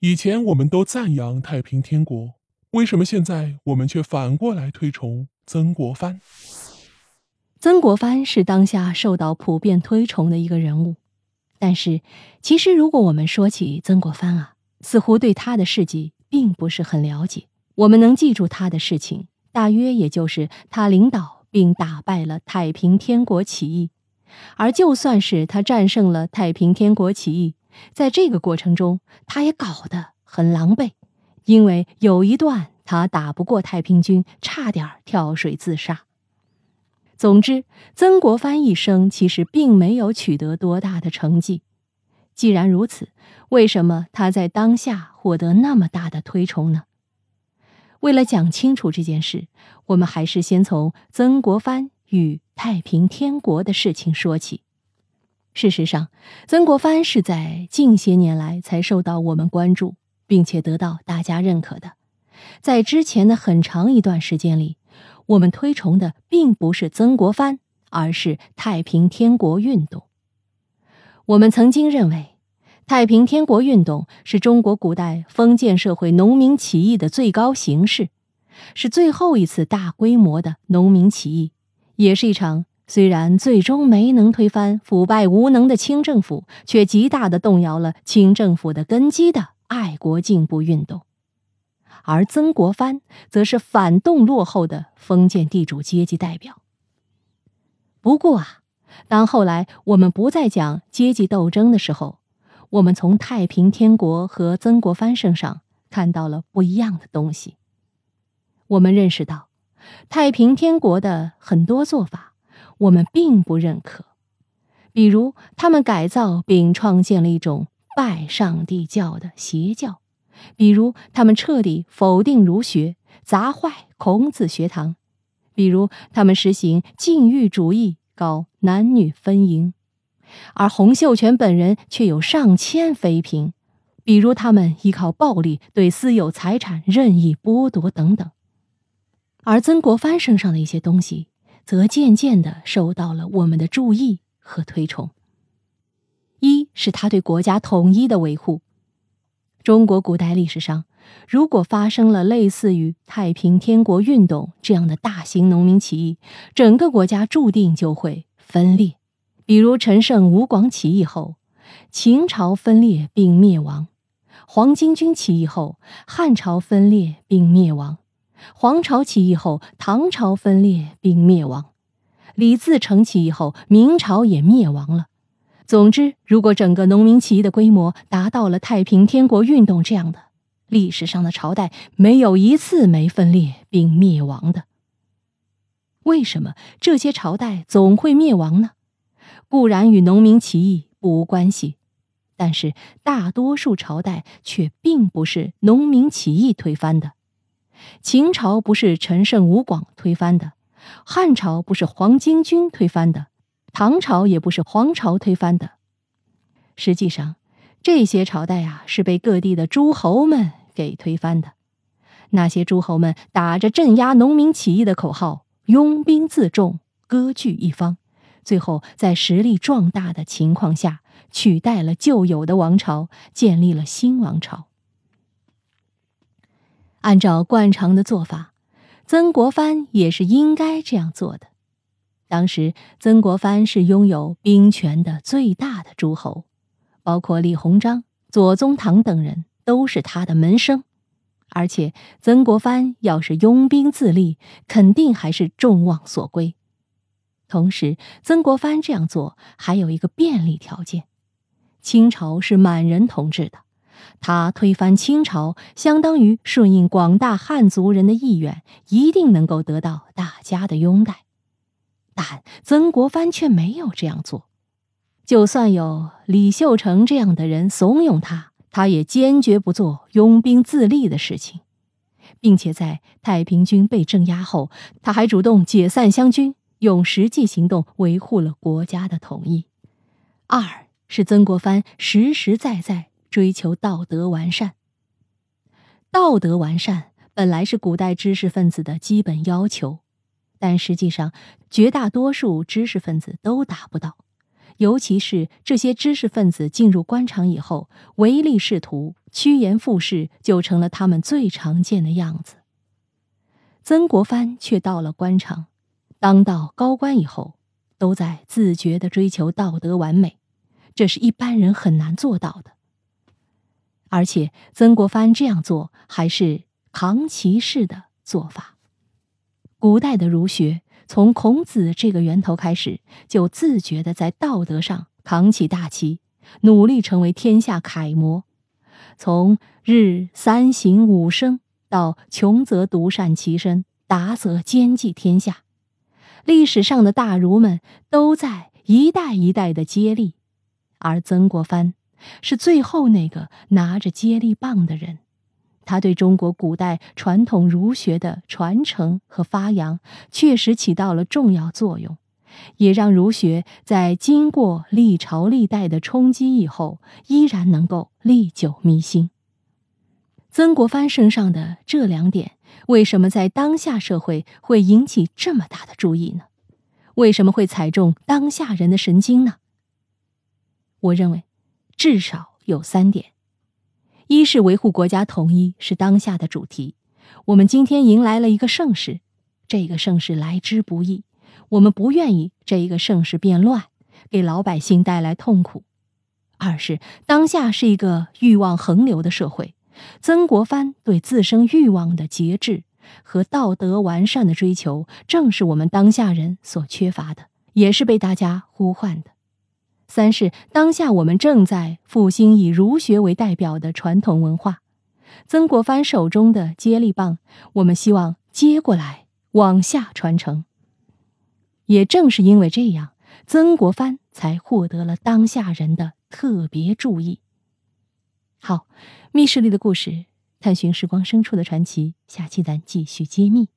以前我们都赞扬太平天国，为什么现在我们却反过来推崇曾国藩？曾国藩是当下受到普遍推崇的一个人物，但是，其实如果我们说起曾国藩啊，似乎对他的事迹并不是很了解。我们能记住他的事情，大约也就是他领导并打败了太平天国起义，而就算是他战胜了太平天国起义，在这个过程中，他也搞得很狼狈，因为有一段他打不过太平军，差点跳水自杀。总之，曾国藩一生其实并没有取得多大的成绩。既然如此，为什么他在当下获得那么大的推崇呢？为了讲清楚这件事，我们还是先从曾国藩与太平天国的事情说起。事实上，曾国藩是在近些年来才受到我们关注，并且得到大家认可的。在之前的很长一段时间里，我们推崇的并不是曾国藩，而是太平天国运动。我们曾经认为，太平天国运动是中国古代封建社会农民起义的最高形式，是最后一次大规模的农民起义，也是一场虽然最终没能推翻腐败无能的清政府，却极大的动摇了清政府的根基的爱国进步运动。而曾国藩则是反动落后的封建地主阶级代表。不过啊，当后来我们不再讲阶级斗争的时候，我们从太平天国和曾国藩身上看到了不一样的东西。我们认识到，太平天国的很多做法我们并不认可，比如他们改造并创建了一种拜上帝教的邪教。比如，他们彻底否定儒学，砸坏孔子学堂；比如，他们实行禁欲主义，搞男女分营，而洪秀全本人却有上千妃嫔；比如，他们依靠暴力对私有财产任意剥夺等等。而曾国藩身上的一些东西，则渐渐的受到了我们的注意和推崇。一是他对国家统一的维护。中国古代历史上，如果发生了类似于太平天国运动这样的大型农民起义，整个国家注定就会分裂。比如陈胜吴广起义后，秦朝分裂并灭亡；黄巾军起义后，汉朝分裂并灭亡；黄巢起义后，唐朝分裂并灭亡；李自成起义后，明朝也灭亡了。总之，如果整个农民起义的规模达到了太平天国运动这样的历史上的朝代，没有一次没分裂并灭亡的。为什么这些朝代总会灭亡呢？固然与农民起义不无关系，但是大多数朝代却并不是农民起义推翻的。秦朝不是陈胜吴广推翻的，汉朝不是黄巾军推翻的。唐朝也不是黄巢推翻的，实际上，这些朝代啊是被各地的诸侯们给推翻的。那些诸侯们打着镇压农民起义的口号，拥兵自重，割据一方，最后在实力壮大的情况下，取代了旧有的王朝，建立了新王朝。按照惯常的做法，曾国藩也是应该这样做的。当时，曾国藩是拥有兵权的最大的诸侯，包括李鸿章、左宗棠等人都是他的门生。而且，曾国藩要是拥兵自立，肯定还是众望所归。同时，曾国藩这样做还有一个便利条件：清朝是满人统治的，他推翻清朝，相当于顺应广大汉族人的意愿，一定能够得到大家的拥戴。但曾国藩却没有这样做，就算有李秀成这样的人怂恿他，他也坚决不做拥兵自立的事情，并且在太平军被镇压后，他还主动解散湘军，用实际行动维护了国家的统一。二是曾国藩实实在在追求道德完善。道德完善本来是古代知识分子的基本要求。但实际上，绝大多数知识分子都达不到，尤其是这些知识分子进入官场以后，唯利是图、趋炎附势，就成了他们最常见的样子。曾国藩却到了官场，当到高官以后，都在自觉地追求道德完美，这是一般人很难做到的。而且，曾国藩这样做还是扛旗式的做法。古代的儒学。从孔子这个源头开始，就自觉地在道德上扛起大旗，努力成为天下楷模。从日三省吾身到穷则独善其身，达则兼济天下，历史上的大儒们都在一代一代的接力，而曾国藩是最后那个拿着接力棒的人。他对中国古代传统儒学的传承和发扬确实起到了重要作用，也让儒学在经过历朝历代的冲击以后，依然能够历久弥新。曾国藩身上的这两点，为什么在当下社会会引起这么大的注意呢？为什么会踩中当下人的神经呢？我认为，至少有三点。一是维护国家统一是当下的主题，我们今天迎来了一个盛世，这个盛世来之不易，我们不愿意这一个盛世变乱，给老百姓带来痛苦。二是当下是一个欲望横流的社会，曾国藩对自身欲望的节制和道德完善的追求，正是我们当下人所缺乏的，也是被大家呼唤的。三是当下我们正在复兴以儒学为代表的传统文化，曾国藩手中的接力棒，我们希望接过来往下传承。也正是因为这样，曾国藩才获得了当下人的特别注意。好，密室里的故事，探寻时光深处的传奇，下期咱继续揭秘。